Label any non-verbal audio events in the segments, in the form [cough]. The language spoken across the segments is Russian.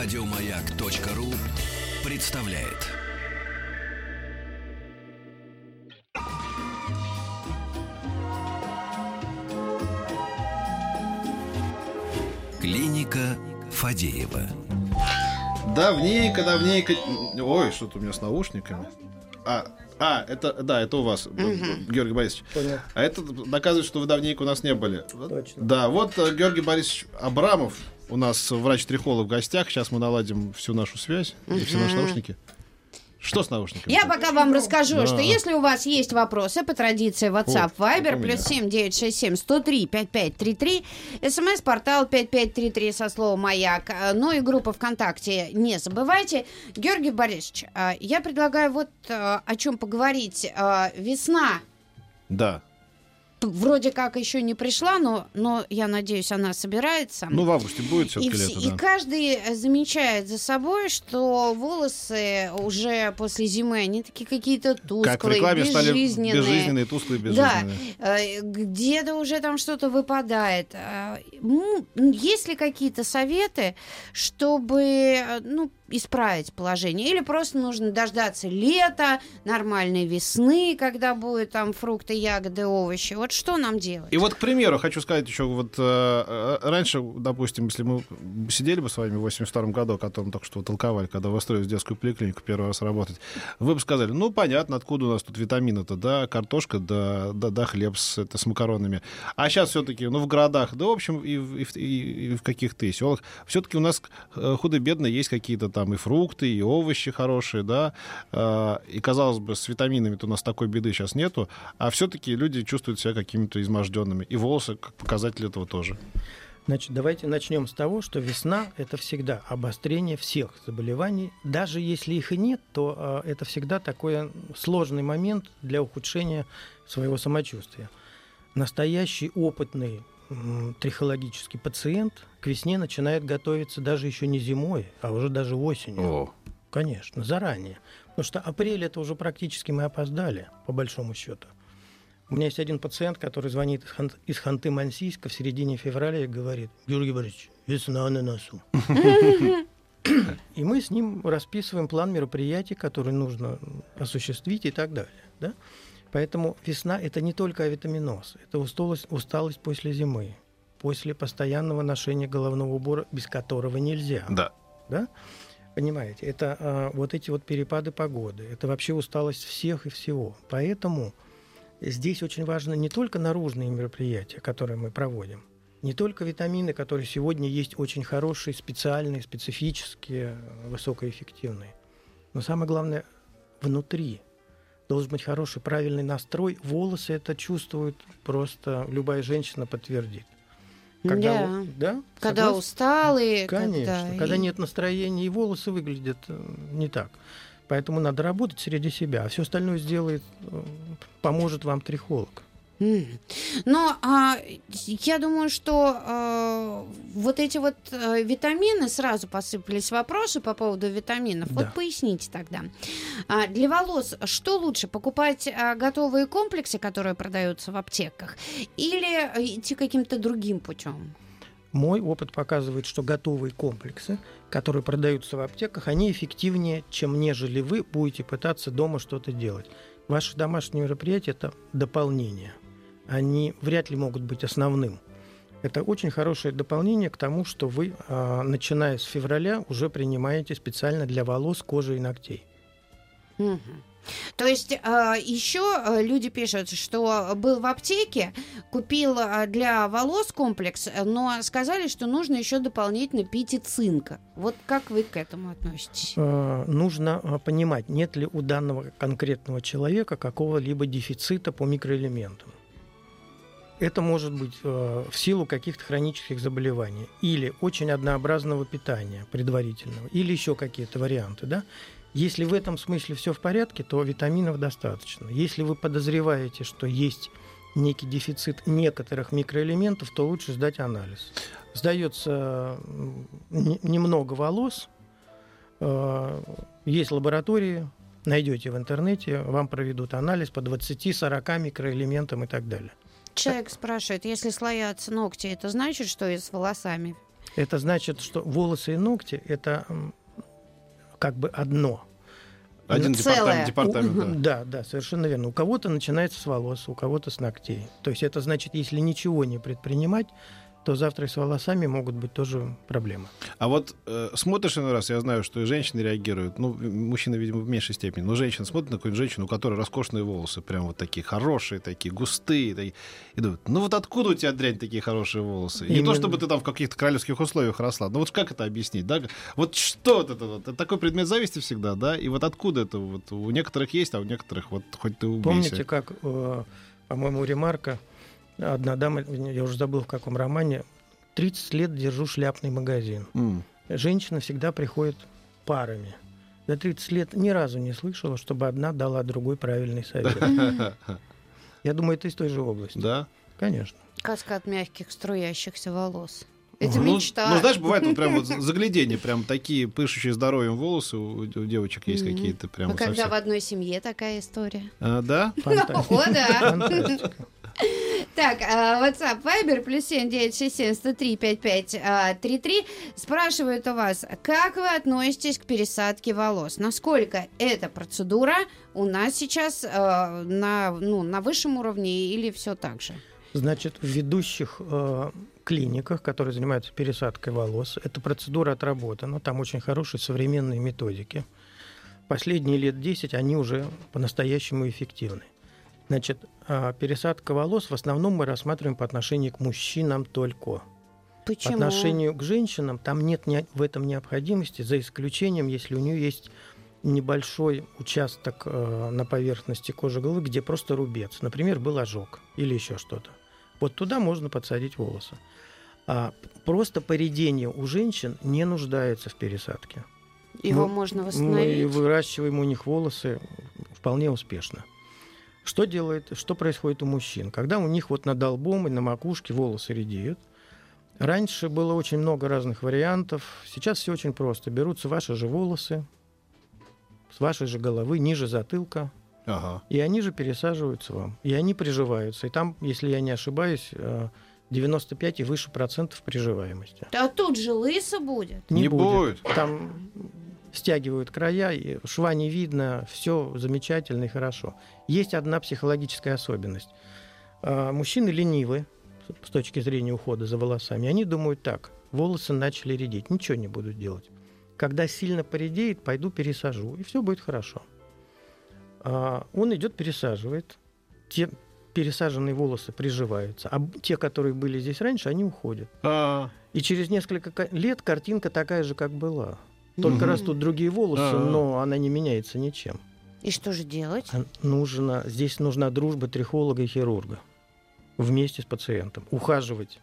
Радиомаяк.ру представляет. Клиника Фадеева. Давненько, давненько. Ой, что-то у меня с наушниками. А, а, это, да, это у вас, Георгий Борисович. Понял. А это доказывает, что вы давненько у нас не были. Точно. Да, вот э, Георгий Борисович Абрамов, у нас врач-трихолог в гостях. Сейчас мы наладим всю нашу связь и все наши наушники. Что с наушниками? Я пока вам расскажу, Да. что если у вас есть вопросы по традиции WhatsApp, О, Viber, плюс меня. 7 967 103 5533, смс-портал 5533 со словом «Маяк», э, ну и группа ВКонтакте не забывайте. Георгий Борисович, э, я предлагаю вот э, о чем поговорить. Весна Да. Вроде как еще не пришла, но, но я надеюсь, она собирается. Ну, в августе будет И, все-таки вс- лето, и да. каждый э, замечает за собой, что волосы уже после зимы, они такие какие-то тусклые, Как в рекламе стали безжизненные. безжизненные, тусклые, безжизненные. Да, э, где-то уже там что-то выпадает. М, Есть ли какие-то советы, чтобы э, ну, исправить положение? Или просто нужно дождаться лета, нормальной весны, когда будут там фрукты, ягоды, овощи? Вот что нам делать? И вот, к примеру, хочу сказать еще, вот э, э, раньше, допустим, если мы сидели бы с вами в 82 году, о котором только что толковали, когда вы устроились в детскую поликлинику первый раз работать, вы бы сказали, ну, понятно, откуда у нас тут витамины-то, да, картошка, да, да, да хлеб с, это, с макаронами. А сейчас все-таки, ну, в городах, да, в общем, и, и и- и в каких-то селах, все-таки у нас э, худо-бедно есть какие-то там и фрукты, и овощи хорошие, да, э, и, казалось бы, с витаминами-то у нас такой беды сейчас нету, а все-таки люди чувствуют себя какими-то изможденными. И волосы как показатель этого тоже. Значит, давайте начнем с того, что весна – это всегда обострение всех заболеваний. Даже если их и нет, то э, это всегда такой сложный момент для ухудшения своего самочувствия. Настоящий опытный трихологический пациент к весне начинает готовиться даже еще не зимой, а уже даже осенью. Конечно, заранее. Потому что апрель это уже практически мы опоздали, по большому счету. У меня есть один пациент, который звонит из Ханты-Мансийска в середине февраля и говорит, Георгий Борисович, весна на носу. И мы с ним расписываем план мероприятий, которые нужно осуществить и так далее. Да? Поэтому весна – это не только авитаминоз, это усталость, усталость после зимы, после постоянного ношения головного убора, без которого нельзя Да. да? Понимаете, это а, вот эти вот перепады погоды, это вообще усталость всех и всего. Поэтому здесь очень важно не только наружные мероприятия, которые мы проводим, не только витамины, которые сегодня есть очень хорошие, специальные, специфические, высокоэффективные, но самое главное внутри должен быть хороший, правильный настрой. Волосы это чувствуют просто любая женщина подтвердит. Когда, Да. да? Когда усталые, Конечно. когда... Когда и- нет настроения, и волосы выглядят э, не так. Поэтому надо работать среди себя, а все остальное сделает, э, поможет вам трихолог. Но а, я думаю, что э, вот эти вот э, витамины, сразу посыпались вопросы по поводу витаминов. Да. Вот поясните тогда. А, для волос что лучше, покупать а, готовые комплексы, которые продаются в аптеках, или идти каким-то другим путем? Мой опыт показывает, что готовые комплексы, которые продаются в аптеках, они эффективнее, чем нежели вы будете пытаться дома что-то делать. Ваши домашние мероприятия – это дополнение. Они вряд ли могут быть основным. Это очень хорошее дополнение к тому, что вы, а, начиная с февраля, уже принимаете специально для волос, кожи и ногтей. Мгм. То есть еще люди пишут, что был в аптеке, купил для волос комплекс, но сказали, что нужно еще дополнительно пить и цинка. Вот как вы к этому относитесь? Нужно понимать, нет ли у данного конкретного человека какого-либо дефицита по микроэлементам. Это может быть э, в силу каких-то хронических заболеваний или очень однообразного питания предварительного, или еще какие-то варианты. Да? Если в этом смысле все в порядке, то витаминов достаточно. Если вы подозреваете, что есть некий дефицит некоторых микроэлементов, то лучше сдать анализ. Сдается немного волос, э, есть лаборатории, найдете в интернете, вам проведут анализ по 20-40 микроэлементам и так далее. Человек спрашивает, если слоятся ногти, это значит, что и с волосами Это значит, что волосы и ногти это как бы одно. Один Целое. департамент, департамент, да. Да, да, совершенно верно. У кого-то начинается с волос, у кого-то с ногтей. То есть это значит, если ничего не предпринимать, то завтра и с волосами могут быть тоже проблемы. А вот э, смотришь иной раз, я знаю, что и женщины реагируют, ну, мужчины, видимо, в меньшей степени, но женщины смотрят на какую-нибудь женщину, у которой роскошные волосы, прям вот такие хорошие, такие густые, такие, и думают, ну вот откуда у тебя, дрянь, такие хорошие волосы? И Не то, Именно. чтобы ты там в каких-то королевских условиях росла, но вот как это объяснить, да? Вот что это вот? Это такой предмет зависти всегда, да? И вот откуда это вот? У некоторых есть, а у некоторых вот хоть ты убейся. Помните, как, э, по-моему, ремарка, одна дама, я уже забыл в каком романе, 30 лет держу шляпный магазин. М. Женщина всегда приходит парами. За 30 лет ни разу не слышала, чтобы одна дала другой правильный совет. [laughs] Я думаю, это из той же области. Да? Конечно. Каскад мягких струящихся волос. Это ну, мечта. Ну, знаешь, бывает вот прям вот [laughs] заглядение, прям такие пышущие здоровьем волосы у, у девочек есть Мгм. какие-то прям А когда совсем. в одной семье такая история. А, да? Фантастика. [laughs] О, да. Так, а, WhatsApp, Viber, плюс 7 967 103 55 33. Спрашивают у вас, как вы относитесь к пересадке волос? Насколько эта процедура у нас сейчас э, на, ну, на высшем уровне или все так же? Значит, в ведущих э, клиниках, которые занимаются пересадкой волос, эта процедура отработана. Там очень хорошие современные методики. Последние лет 10 они уже по-настоящему эффективны. Значит, а, пересадка волос в основном мы рассматриваем по отношению к мужчинам только. По Почему? отношению к женщинам там нет не- в этом необходимости, за исключением, если у нее есть небольшой участок э, на поверхности кожи головы, где просто рубец. Например, был ожог или еще что-то. Вот туда можно подсадить волосы. А просто поредение у женщин не нуждается в пересадке. Его мы- можно Мы восстановить? выращиваем у них волосы вполне успешно. Что делает, что происходит у мужчин? Когда у них вот над лбом и на макушке волосы редеют, раньше было очень много разных вариантов, сейчас все очень просто. Берутся ваши же волосы, с вашей же головы, ниже затылка, Ага. и они же пересаживаются вам. И они приживаются. И там, если я не ошибаюсь, э, 95 и выше процентов приживаемости. А тут же лысо будет. Не будет. Там стягивают края, и шва не видно, все замечательно и хорошо. Есть одна психологическая особенность. А, Мужчины ленивы с точки зрения ухода за волосами. Они думают так, волосы начали редеть, ничего не буду делать. Когда сильно поредеет, пойду пересажу, и все будет хорошо. А, Он идет, пересаживает. Те пересаженные волосы приживаются, а те, которые были здесь раньше, они уходят. А, И через несколько лет картинка такая же, как была. Только Мгм. растут другие волосы, А-а. но она не меняется ничем. И что же делать? Нужно, здесь нужна дружба трихолога и хирурга вместе с пациентом. Ухаживать,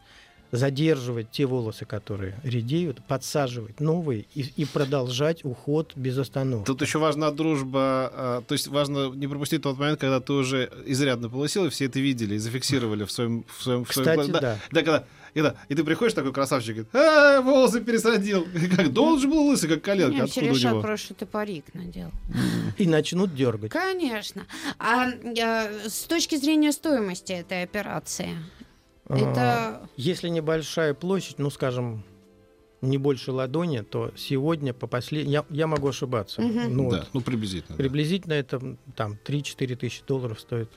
задерживать те волосы, которые редеют, подсаживать новые и, и продолжать уход без остановки. Тут еще важна дружба, а, то есть важно не пропустить тот момент, когда ты уже изрядно полосил, и все это видели и зафиксировали в своем... В своем, в своем Кстати, глаз- да. Да, когда, и, да, и ты приходишь такой красавчик, говорит, а, волосы пересадил. [laughs] Как, да он же был лысый, как коленка, все откуда у решат него? просто, ты парик надел. И начнут дергать. Конечно. А э, с точки зрения стоимости этой операции, А, это Если небольшая площадь, ну, скажем, не больше ладони, то сегодня по последнему... Я, я могу ошибаться. Мгм. Ну, да, вот ну приблизительно. да. Приблизительно это м, там 3-4 тысячи долларов стоит.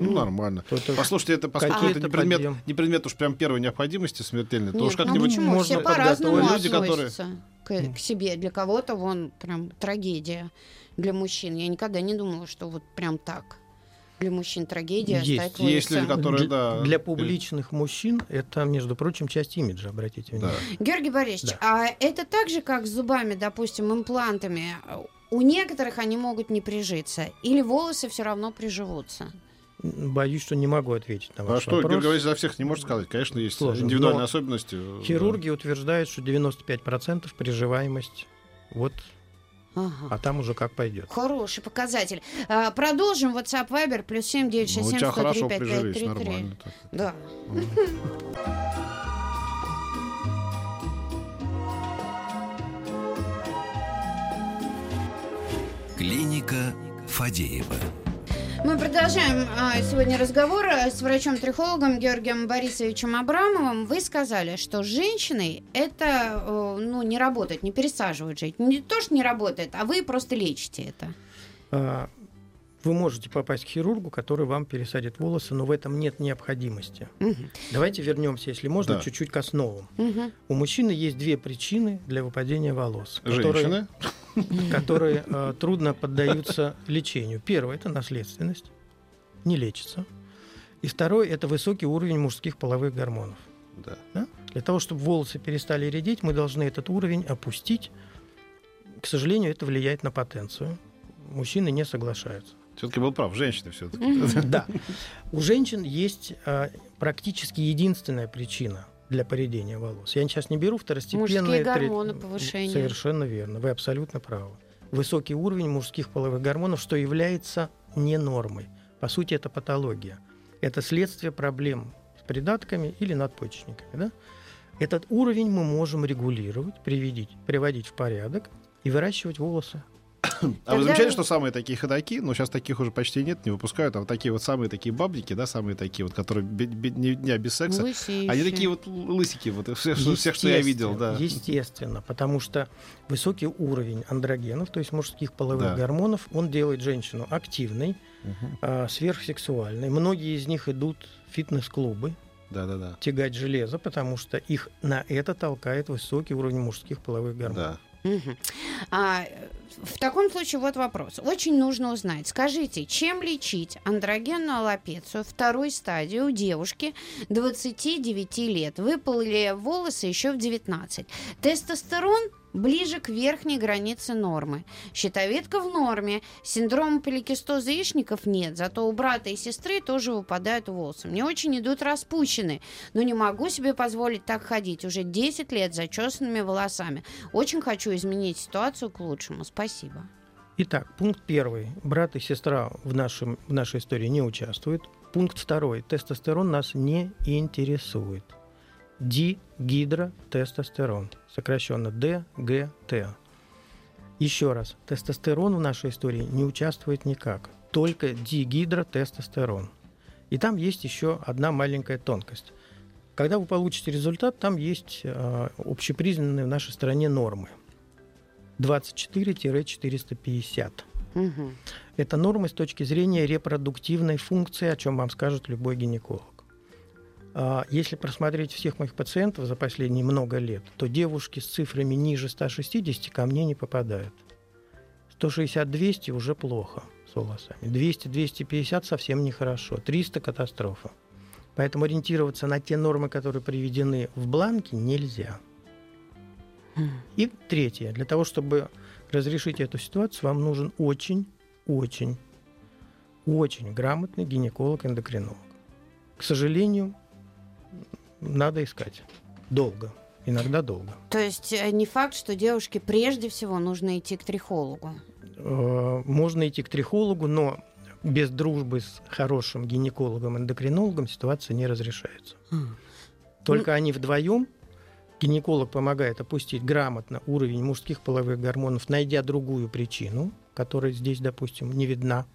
Ну, нормально. То это Послушайте, это, поскольку это не предмет, подъем. не предмет уж прям первой необходимости смертельной, то Нет, уж ну как-нибудь почему? можно Все по-разному. Люди, которые- к, к себе. Для кого-то вон прям трагедия для мужчин. Я никогда не думала, что вот прям так. Для мужчин трагедия Есть. стать Есть люди, которые, для, да, для перед- публичных мужчин это, между прочим, часть имиджа, обратите Да. внимание. Георгий Борисович, а это так же, как с зубами, допустим, имплантами? У некоторых они могут не прижиться, или волосы все равно приживутся? Боюсь, что не могу ответить на А ваш что, вопрос. Георгий Борисович за всех не может сказать. Конечно, есть Сложно, индивидуальные но особенности. Хирурги утверждают, что 95% приживаемость. Вот, Ага. а там уже как пойдет. Хороший показатель. А, продолжим. WhatsApp Viber плюс 7 да. Ну, у 967 тебя 103 хорошо прижились, 5533. нормально. так. Да. Клиника Фадеева. Мы продолжаем а, сегодня разговор а, с врачом-трихологом Георгием Борисовичем Абрамовым. Вы сказали, что женщиной это э, ну, не работает, не пересаживают жить. Не то, что не работает, а вы просто лечите это. Вы можете попасть к хирургу, который вам пересадит волосы, но в этом нет необходимости. Мгм. Давайте вернемся, если можно, Да. чуть-чуть к основам. Мгм. У мужчины есть две причины для выпадения волос, которые, Женщины. [laughs] которые э, трудно поддаются лечению. Первое это наследственность, не лечится. И второе это высокий уровень мужских половых гормонов. Да. Да? Для того, чтобы волосы перестали редеть, мы должны этот уровень опустить. К сожалению, это влияет на потенцию. Мужчины не соглашаются. Все-таки был прав, женщины все-таки. [laughs] Да. У женщин есть а, практически единственная причина для поредения волос. Я сейчас не беру второстепенные... Мужские гормоны, повышение. Совершенно верно. Вы абсолютно правы. Высокий уровень мужских половых гормонов, что является не нормой. По сути, это патология. Это следствие проблем с придатками или надпочечниками. Да? Этот уровень мы можем регулировать, приводить, приводить в порядок и выращивать волосы. [coughs] А вы замечали, что самые такие ходаки, ну сейчас таких уже почти нет, не выпускают, а вот такие вот самые такие бабники, да, самые такие вот, которые не дня без секса, они такие вот лысики, вот всех, что- всех, что я видел, да. Естественно, потому что высокий уровень андрогенов, то есть мужских половых Да. гормонов, он делает женщину активной, а, сверхсексуальной. Многие из них идут в фитнес-клубы Да-да-да. тягать железо, потому что их на это толкает высокий уровень мужских половых гормонов. Да. Мгм. А, э, в таком случае вот вопрос. Очень нужно узнать. Скажите, чем лечить андрогенную аллопецию второй стадии у девушки 29 лет? Выпали волосы еще в 19. Тестостерон ближе к верхней границе нормы. Щитовидка в норме. Синдрома поликистоза яичников нет. Зато у брата и сестры тоже выпадают волосы. Мне очень идут распущены. Но не могу себе позволить так ходить. Уже 10 лет зачесанными волосами. Очень хочу изменить ситуацию к лучшему. Спасибо. Итак, пункт первый. Брат и сестра в, нашем, в нашей истории не участвуют. Пункт второй. Тестостерон нас не интересует. Дигидротестостерон, сокращенно ДГТ. Еще раз, тестостерон в нашей истории не участвует никак, только дигидротестостерон. И там есть еще одна маленькая тонкость. Когда вы получите результат, там есть э, общепризнанные в нашей стране нормы. 24-450. Мгм. Это нормы с точки зрения репродуктивной функции, о чем вам скажет любой гинеколог. А, Если просмотреть всех моих пациентов за последние много лет, то девушки с цифрами ниже 160 ко мне не попадают. 160-200 уже плохо с волосами. 200-250 совсем нехорошо. 300 – катастрофа. Поэтому ориентироваться на те нормы, которые приведены в бланке, нельзя. И третье. Для того, чтобы разрешить эту ситуацию, вам нужен очень, очень, очень грамотный гинеколог-эндокринолог. К сожалению, надо искать. Долго. Иногда долго. То есть э, не факт, что девушке прежде всего нужно идти к трихологу. Э, Можно идти к трихологу, но без дружбы с хорошим гинекологом-эндокринологом ситуация не разрешается. Только они вдвоем, гинеколог помогает опустить грамотно уровень мужских половых гормонов, найдя другую причину, которая здесь, допустим, не видна.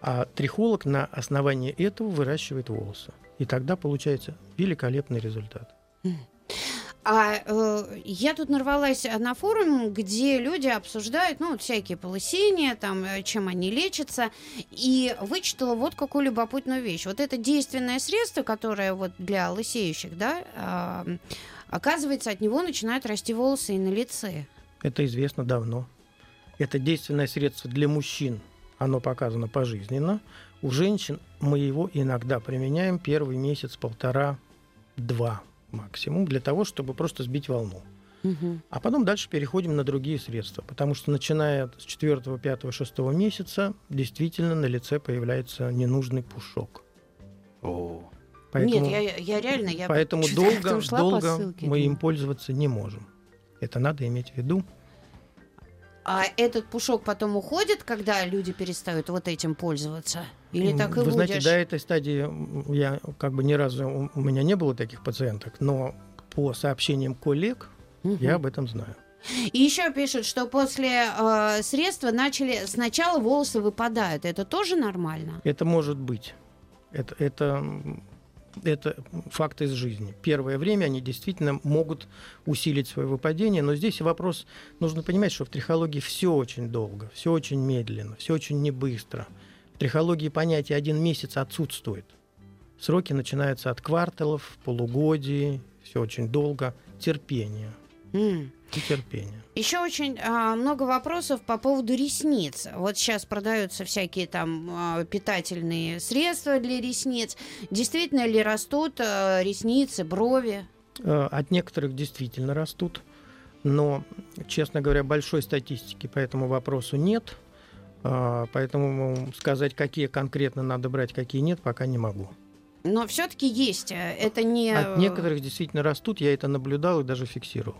А трихолог на основании этого выращивает волосы. И тогда получается великолепный результат. А э, я тут нарвалась на форум, где люди обсуждают, ну, всякие полысения, там, э, чем они лечатся, и вычитала вот какую любопытную вещь. Вот это действенное средство, которое вот для лысеющих, да, а, оказывается, от него начинают расти волосы и на лице. Это известно давно. Это действенное средство для мужчин. Оно показано пожизненно. У женщин мы его иногда применяем первый месяц, полтора-два максимум, для того, чтобы просто сбить волну. А потом дальше переходим на другие средства, потому что начиная с 4, 5, 6 месяца действительно на лице появляется ненужный пушок. О. Поэтому, Нет, я, я реально, я поэтому долго, долго ссылке, мы думаю. им пользоваться не можем. Это надо иметь в виду. А этот пушок потом уходит, когда люди перестают вот этим пользоваться? Или так и Вы будешь? знаете, до этой стадии я как бы ни разу у- меня не было таких пациенток, но по сообщениям коллег Мгм. я об этом знаю. И еще пишут, что после э, средства начали сначала волосы выпадают. Это тоже нормально? Это может быть. Это, это, это факт из жизни. Первое время они действительно могут усилить свое выпадение, но здесь вопрос, нужно понимать, что в трихологии все очень долго, все очень медленно, все очень не быстро. В трихологии понятие один месяц отсутствует. Сроки начинаются от кварталов, полугодий, все очень долго. Терпение. М. И терпение. Еще очень а, много вопросов по поводу ресниц. Вот сейчас продаются всякие там а, питательные средства для ресниц. Действительно ли растут а, ресницы, брови? Э, От некоторых действительно растут, но, честно говоря, большой статистики по этому вопросу нет. А, Поэтому сказать, какие конкретно надо брать, какие нет, пока не могу. Но все-таки есть. а, Это не... От некоторых действительно растут, я это наблюдал и даже фиксировал.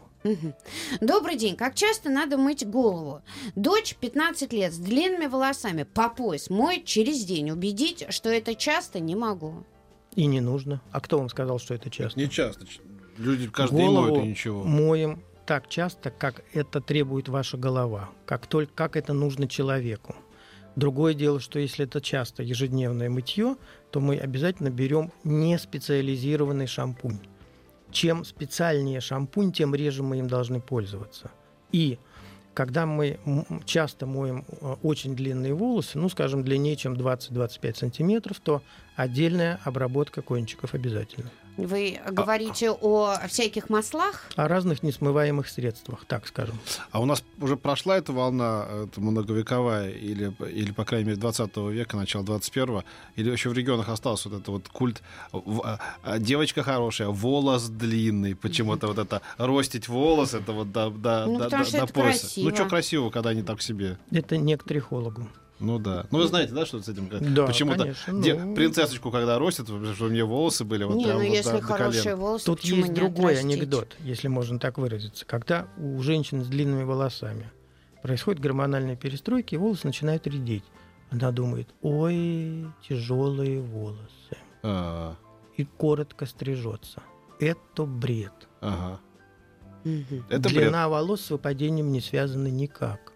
Добрый день. Как часто надо мыть голову? Дочь 15 лет с длинными волосами по пояс моет через день. Убедить, что это часто не могу. И не нужно. А кто вам сказал, что это часто? Не часто. Люди каждый день моют и ничего. моем так часто, как это требует ваша голова, как только как это нужно человеку. Другое дело, что если это часто ежедневное мытье, то мы обязательно берем не специализированный шампунь. Чем специальнее шампунь, тем реже мы им должны пользоваться. И когда мы часто моем э, очень длинные волосы, ну, скажем, длиннее, чем 20-25 сантиметров, то отдельная обработка кончиков обязательно. Вы говорите о всяких маслах? О разных несмываемых средствах, так скажем. А у нас уже прошла эта волна, это многовековая, или, или по крайней мере, 20 века, начало 21-го, или еще в регионах остался вот этот вот культ а, а, девочка хорошая, волос длинный, почему-то вот это ростить волос, это вот до, до, Ну, до- до- до пояса. красиво. Ну, что красиво, когда они так себе. Это не к трихологу. Ну да. Ну, вы знаете, да, что с этим? Да, Почему-то ну. принцессочку, когда ростят, чтобы у нее волосы были вот не, ну вот если до- до колен. хорошие волосы, Тут есть не другой отрастить? анекдот, если можно так выразиться. Когда у женщины с длинными волосами происходит гормональная перестройка, и волосы начинают редеть. Она думает, ой, тяжелые волосы. А, И коротко стрижется. Это бред. ага. Это бред. Длина волос с выпадением не связана никак.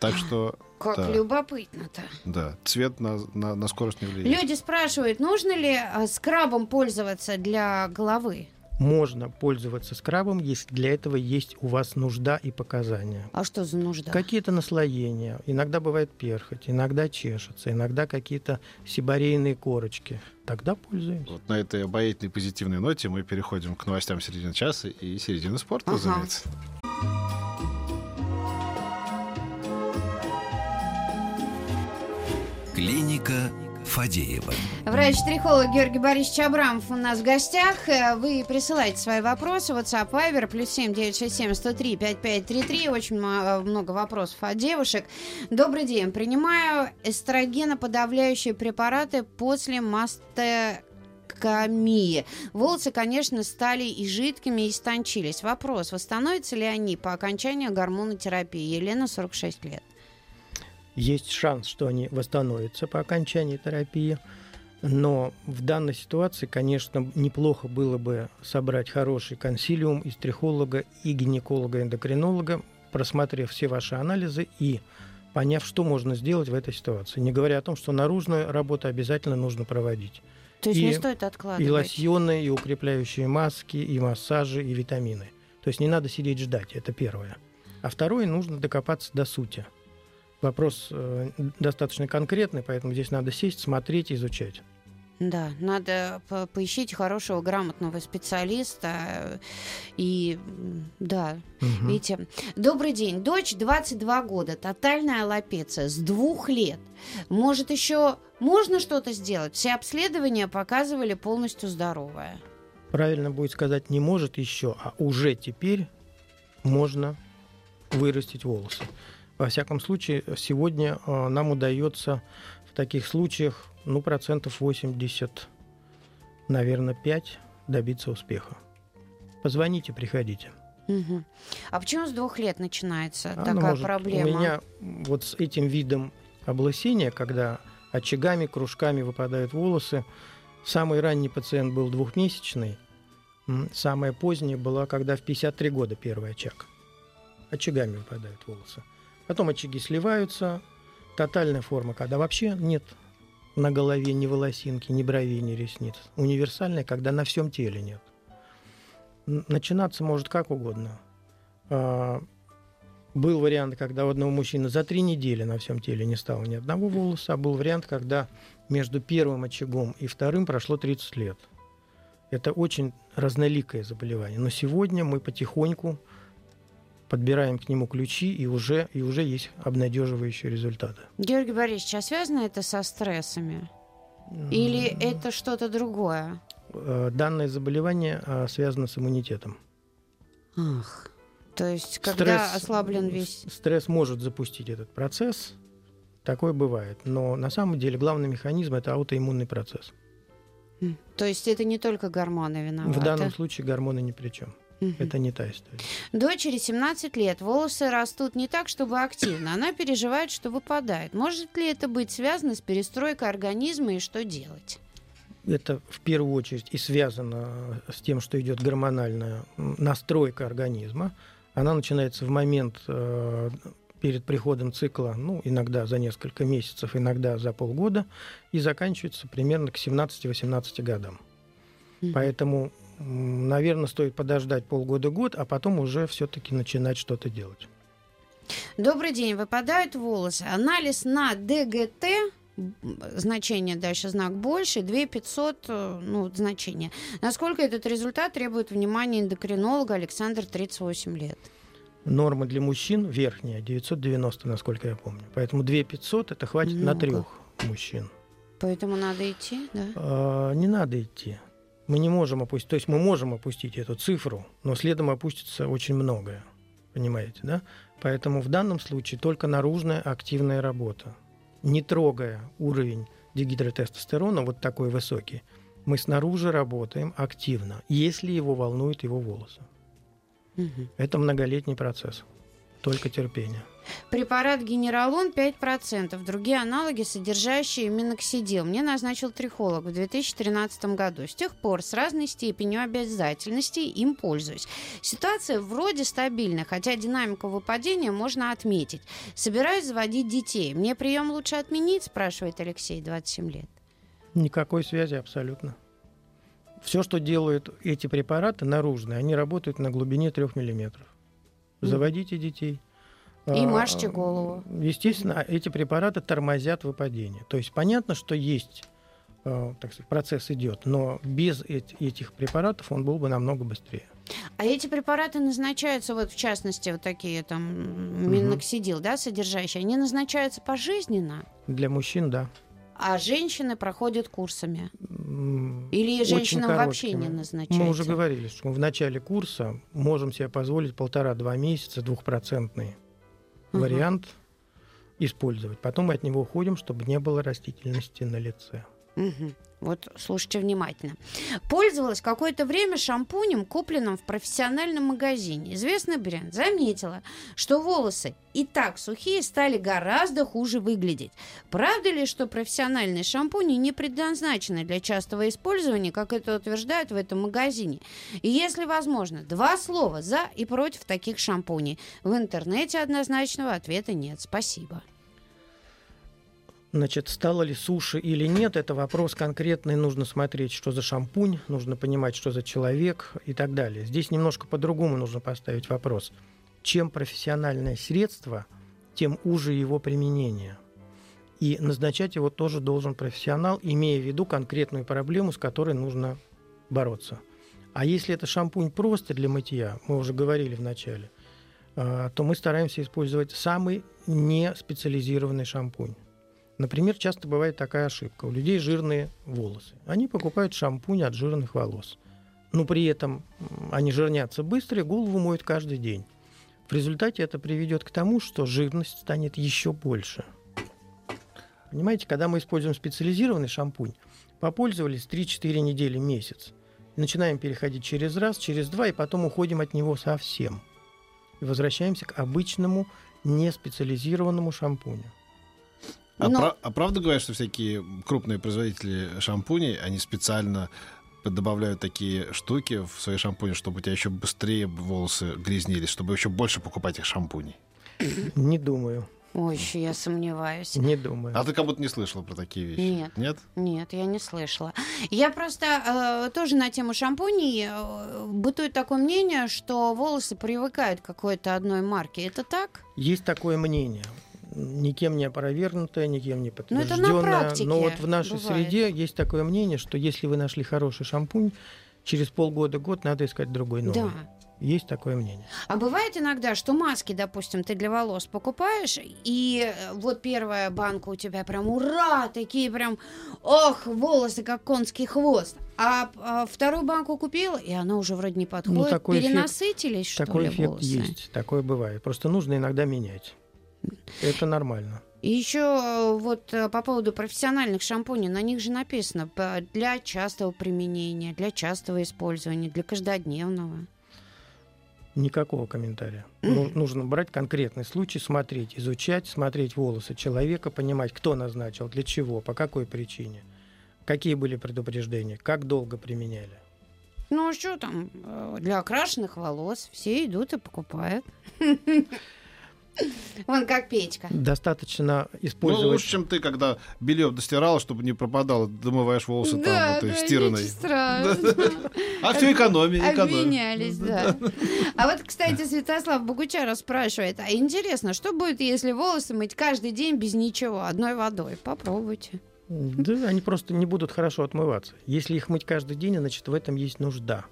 Так что, Как Да. любопытно-то. да, цвет на, на, на скорость не влияет. Люди спрашивают, нужно ли а, скрабом пользоваться для головы? Можно пользоваться скрабом, если для этого есть у вас нужда и показания. А что за нужда? Какие-то наслоения, иногда бывает перхоть, иногда чешется, иногда какие-то сибарейные корочки. Тогда пользуемся. Вот на этой обаятельной позитивной ноте мы переходим к новостям середины часа и середины спорта, Ага. разумеется. Клиника Фадеева. Врач-трихолог Георгий Борисович Абрамов у нас в гостях. Э, Вы присылайте свои вопросы. WhatsApp Viber плюс семь девять шесть семь сто три пять пять три три. Очень ма- много вопросов от девушек. Добрый день. Принимаю эстрогеноподавляющие препараты после мастекомии. Волосы, конечно, стали и жидкими, и истончились. Вопрос, восстановятся ли они по окончанию гормонотерапии? Елена, 46 лет. Есть шанс, что они восстановятся по окончании терапии. Но в данной ситуации, конечно, неплохо было бы собрать хороший консилиум из трихолога и гинеколога-эндокринолога, просмотрев все ваши анализы и поняв, что можно сделать в этой ситуации. Не говоря о том, что наружную работу обязательно нужно проводить. То есть И- не стоит И откладывать? лосьоны, и укрепляющие маски, и массажи, и витамины. То есть не надо сидеть ждать, это первое. А второе, нужно докопаться до сути. Вопрос э, достаточно конкретный, поэтому здесь надо сесть, смотреть, изучать. Да, надо по- поищите хорошего, грамотного специалиста. э, И да, Мгм. видите. Добрый день. Дочь 22 года, тотальная аллопеция с двух лет. Может, еще можно что-то сделать? Все обследования показывали полностью здоровая. Правильно будет сказать, не может еще, а уже теперь можно вырастить волосы. Во всяком случае, сегодня э, нам удается в таких случаях, ну, процентов 80, наверное, 5 добиться успеха. Позвоните, приходите. Мгм. А почему с двух лет начинается Она такая может- проблема? У меня вот с этим видом облысения, когда очагами, кружками выпадают волосы, самый ранний пациент был двухмесячный, самая поздняя была, когда в 53 года первый очаг. очагами выпадают волосы. Потом очаги сливаются. Тотальная форма, когда вообще нет на голове ни волосинки, ни бровей, ни ресниц. Универсальная, когда на всем теле нет. Начинаться может как угодно. А, был вариант, когда у одного мужчины за три недели на всем теле не стало ни одного волоса, а был вариант, когда между первым очагом и вторым прошло 30 лет. Это очень разноликое заболевание. Но сегодня мы потихоньку подбираем к нему ключи, и уже, и уже есть обнадеживающие результаты. Георгий Борисович, а связано это со стрессами? Или это что-то другое? Э, данное заболевание а, связано с иммунитетом. Ах. То есть, когда стресс, ослаблен весь... Стресс может запустить этот процесс, такое бывает. Но на самом деле главный механизм – это аутоиммунный процесс. То есть это не только гормоны виноваты? В данном случае гормоны ни при чем. Угу. Это не та история. Дочери 17 лет, волосы растут не так, чтобы активно. Она переживает, что выпадает. Может ли это быть связано с перестройкой организма и что делать? Это в первую очередь и связано с тем, что идет гормональная настройка организма. Она начинается в момент э, перед приходом цикла, ну, иногда за несколько месяцев, иногда за полгода, и заканчивается примерно к 17-18 годам. Mm-hmm. Поэтому, наверное, стоит подождать полгода-год, а потом уже все-таки начинать что-то делать. Добрый день. Выпадают волосы. Анализ на ДГТ значение дальше знак больше, 2500 э, ну, значение. Насколько этот результат требует внимания эндокринолога Александр 38 лет? Норма для мужчин верхняя, 990, насколько я помню. Поэтому 2500 это хватит Много. на трех мужчин. Поэтому надо идти, да? А, не надо идти. Мы не можем опустить, то есть мы можем опустить эту цифру, но следом опустится очень многое. Понимаете, да? Поэтому в данном случае только наружная активная работа не трогая уровень дигидротестостерона вот такой высокий, мы снаружи работаем активно, если его волнуют его волосы. Угу. Это многолетний процесс. Только терпение. Препарат генералон 5%, другие аналоги, содержащие миноксидил, мне назначил трихолог в 2013 году. С тех пор с разной степенью обязательности им пользуюсь. Ситуация вроде стабильная, хотя динамику выпадения можно отметить. Собираюсь заводить детей. Мне прием лучше отменить, спрашивает Алексей, 27 лет. Никакой связи абсолютно. Все, что делают эти препараты наружные, они работают на глубине 3 миллиметров. Заводите детей. И а, мажьте голову. Естественно, эти препараты тормозят выпадение. То есть понятно, что есть а, так сказать, процесс идет, но без этих препаратов он был бы намного быстрее. А эти препараты назначаются, вот в частности, вот такие там миноксидил, угу. да, содержащие, они назначаются пожизненно? Для мужчин, да. А женщины проходят курсами? Или женщинам вообще не назначаются? Мы уже говорили, что мы в начале курса можем себе позволить полтора-два месяца двухпроцентный угу. вариант использовать. Потом мы от него уходим, чтобы не было растительности на лице. Угу. Вот слушайте внимательно. Пользовалась какое-то время шампунем, купленным в профессиональном магазине. Известный бренд. Заметила, что волосы и так сухие стали гораздо хуже выглядеть. Правда ли, что профессиональные шампуни не предназначены для частого использования, как это утверждают в этом магазине? И если возможно, два слова за и против таких шампуней. В интернете однозначного ответа нет. Спасибо. Значит, стало ли суши или нет, это вопрос конкретный. Нужно смотреть, что за шампунь, нужно понимать, что за человек и так далее. Здесь немножко по-другому нужно поставить вопрос. Чем профессиональное средство, тем уже его применение. И назначать его тоже должен профессионал, имея в виду конкретную проблему, с которой нужно бороться. А если это шампунь просто для мытья, мы уже говорили в начале, а, то мы стараемся использовать самый не специализированный шампунь. Например, часто бывает такая ошибка. У людей жирные волосы. Они покупают шампунь от жирных волос. Но при этом они жирнятся быстро и голову моют каждый день. В результате это приведет к тому, что жирность станет еще больше. Понимаете, когда мы используем специализированный шампунь, попользовались 3-4 недели, месяц, начинаем переходить через раз, через два, и потом уходим от него совсем. И возвращаемся к обычному неспециализированному шампуню. А, Но... про, а правда говорят, что всякие крупные производители шампуней, они специально добавляют такие штуки в свои шампуни, чтобы у тебя еще быстрее волосы грязнились, чтобы еще больше покупать их шампуней? Не думаю. Ой, еще я сомневаюсь. Не думаю. А ты как будто не слышала про такие вещи? Нет. Нет? Нет, я не слышала. Я просто э, тоже на тему шампуней э, бытует такое мнение, что волосы привыкают к какой-то одной марке. Это так? Есть такое мнение. Никем не опровергнутое, никем не Ну, это на подтвержденное. практике Но вот в нашей бывает. среде есть такое мнение, что если вы нашли хороший шампунь, через полгода-год надо искать другой новый. Да. Есть такое мнение. А бывает иногда, что маски, допустим, ты для волос покупаешь, и э, вот первая банка у тебя прям ура, такие прям, ох, волосы как конский хвост. А, а вторую банку купил, и она уже вроде не подходит. Ну, такой эффект- Перенасытились, что такой ли, эффект волосы? есть, такое бывает. Просто нужно иногда менять. Это нормально. И еще вот э, по поводу профессиональных шампуней, на них же написано для частого применения, для частого использования, для каждодневного. Никакого комментария. Ну, нужно брать конкретный случай, смотреть, изучать, смотреть волосы человека, понимать, кто назначил, для чего, по какой причине, какие были предупреждения, как долго применяли. Ну а что там, э, для окрашенных волос все идут и покупают. [laughs] Вон как Петька. Достаточно Ну, использовать... лучше, чем ты, когда белье достирала, чтобы не пропадало, домываешь волосы там этой стиранной. [laughs] А все экономия, экономия. Обменялись, да. А вот, кстати, Святослав Богучаров спрашивает, а интересно, что будет, если волосы мыть каждый день без ничего, одной водой? Попробуйте. Да, они просто не будут хорошо отмываться. Если их мыть каждый день, значит, в этом есть нужда.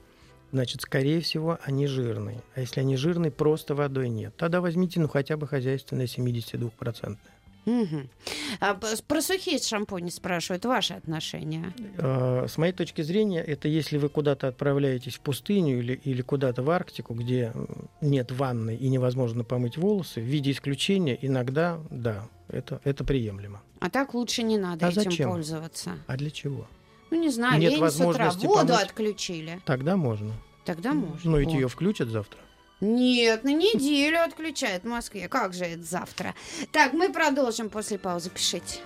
Значит, скорее всего, они жирные. А если они жирные, просто водой нет. Тогда возьмите, ну, хотя бы хозяйственное 72%. Мгм. А про сухие шампуни спрашивают ваши отношения. Э, С моей точки зрения, это если вы куда-то отправляетесь в пустыню или, или куда-то в Арктику, где нет ванны и невозможно помыть волосы, в виде исключения иногда, да, это, это приемлемо. А так лучше не надо А этим зачем? пользоваться. А для чего? Ну, не знаю, Нет с утра возможности воду помыть? отключили. Тогда можно. Тогда можно. Но ведь О. ее включат завтра. Нет, на [laughs] неделю отключают в Москве. Как же это завтра? Так, мы продолжим после паузы. Пишите.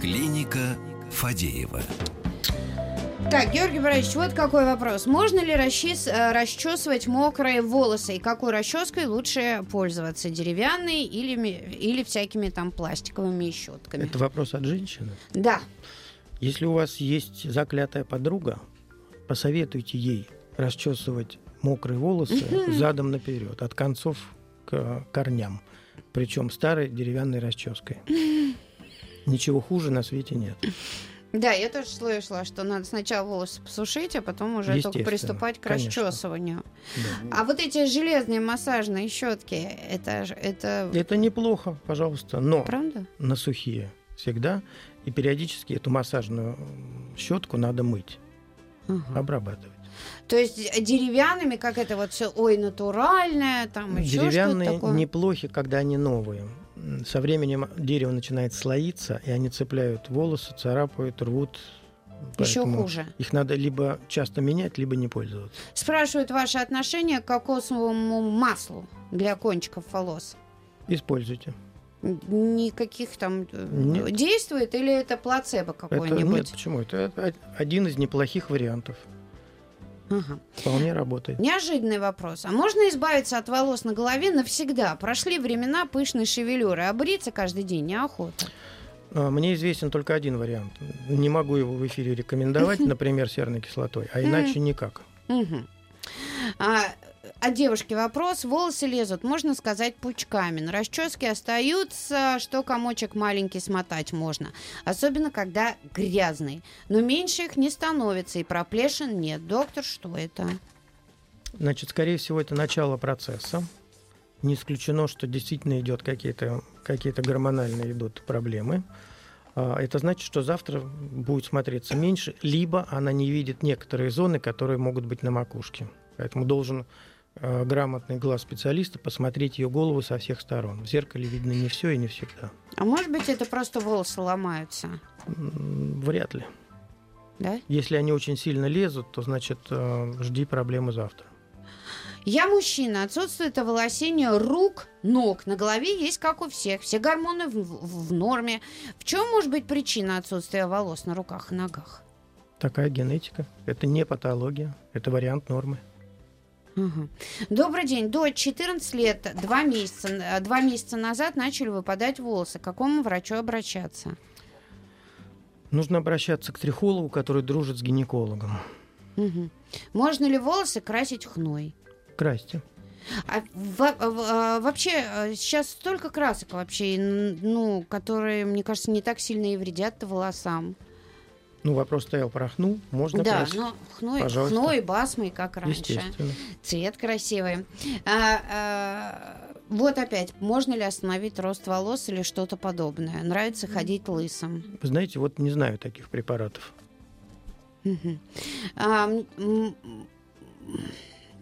Клиника Фадеева. Так, Георгий Борисович, вот какой вопрос. Можно ли расчес- э, расчесывать мокрые волосы? И какой расческой лучше пользоваться? Деревянной или, или всякими там пластиковыми щетками? Это вопрос от женщины. Да. Если у вас есть заклятая подруга, посоветуйте ей расчесывать мокрые волосы задом наперед, от концов к корням. Причем старой деревянной расческой. [laughs] Ничего хуже на свете нет. Да, я тоже слышала, что надо сначала волосы посушить, а потом уже только приступать к конечно. расчесыванию. Да. А вот эти железные массажные щетки, это, это Это неплохо, пожалуйста, но правда? на сухие всегда. И периодически эту массажную щетку надо мыть, Ага. обрабатывать. То есть э, деревянными, как это вот все, ой, натуральное, там еще что-то Деревянные такое. неплохи, когда они новые. Со временем дерево начинает слоиться, и они цепляют волосы, царапают, рвут. Еще хуже. Их надо либо часто менять, либо не пользоваться. Спрашивают ваше отношение к кокосовому маслу для кончиков волос. Используйте. Никаких там э, Нет. действует или это плацебо Это, какое-нибудь? нет, почему? Это один из неплохих вариантов. Ага. Вполне работает. Неожиданный вопрос. А можно избавиться от волос на голове навсегда? Прошли времена пышной шевелюры, а бриться каждый день неохота. А, Мне известен только один вариант. Не могу его в эфире рекомендовать, [laughs] например, серной кислотой, а иначе никак. Мгм. А, от девушки вопрос. Волосы лезут, можно сказать, пучками. На расческе остаются, что комочек маленький смотать можно. Особенно, когда грязный. Но меньше их не становится, и проплешин нет. Доктор, что это? Значит, скорее всего, это начало процесса. Не исключено, что действительно идет какие-то какие гормональные идут проблемы. А, Это значит, что завтра будет смотреться меньше, либо она не видит некоторые зоны, которые могут быть на макушке. Поэтому должен грамотный глаз специалиста посмотреть ее голову со всех сторон. В зеркале видно не все и не всегда. А может быть, это просто волосы ломаются? Вряд ли. Да? Если они очень сильно лезут, то значит э, жди проблемы завтра. Я мужчина, отсутствует оволосение рук, ног. На голове есть, как у всех. Все гормоны в, в- в норме. В чем может быть причина отсутствия волос на руках и ногах? Такая генетика. Это не патология, это вариант нормы. Добрый день. Дочь 14 лет, два месяца, э, два месяца назад начали выпадать волосы. К какому врачу обращаться? Нужно обращаться к трихологу, который дружит с гинекологом. Мгм. Можно ли волосы красить хной? Красьте. А в- а, вообще э, сейчас столько красок вообще, ну, которые, мне кажется, не так сильно и вредят волосам. Ну, вопрос стоял про хну. Можно да, но хной, Пожалуйста. хной, басмой, как раньше. Цвет красивый. А, а, вот опять, можно ли остановить рост волос или что-то подобное? Нравится ходить лысым. Вы знаете, вот не знаю таких препаратов. Мгм. А,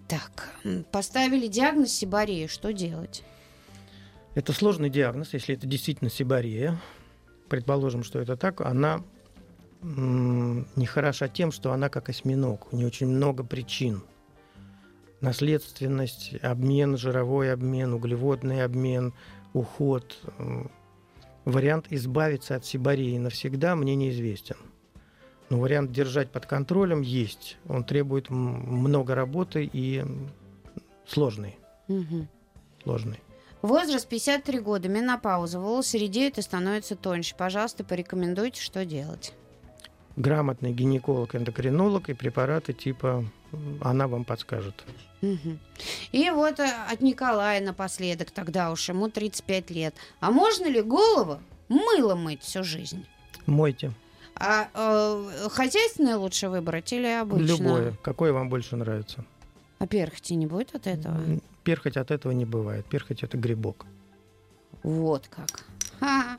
так, поставили диагноз сибария, что делать? Это сложный диагноз, если это действительно сибария. Предположим, что это так. Она м, не хороша тем, что она как осьминог. У нее очень много причин. Наследственность, обмен, жировой обмен, углеводный обмен, уход. Вариант избавиться от сибарии навсегда мне неизвестен. Но вариант держать под контролем есть. Он требует много работы и сложный. Мгм. сложный. Возраст 53 года, менопауза, волосы редеют и становятся тоньше. Пожалуйста, порекомендуйте, что делать. Грамотный гинеколог-эндокринолог и препараты типа она вам подскажет. И вот э, от Николая напоследок, тогда уж ему 35 лет. А можно ли голову мыло мыть всю жизнь? Мойте. А э, хозяйственное лучше выбрать или обычно? Любое. Какое вам больше нравится? А перхоти не будет от этого? Перхоть от этого не бывает. Перхоть это грибок. Вот как. Ха.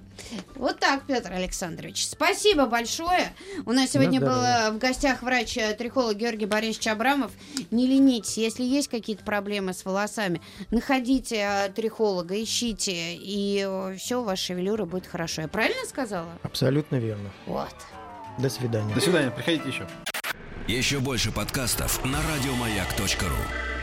Вот так, Петр Александрович. Спасибо большое. У нас сегодня был э, в гостях врач-трихолог Георгий Борисович Абрамов. Не ленитесь, если есть какие-то проблемы с волосами, находите э, трихолога, ищите, и все, у вас шевелюра будет хорошо. Я правильно сказала? Абсолютно верно. Вот. До свидания. До свидания, приходите еще. Еще больше подкастов на радиомаяк.ру.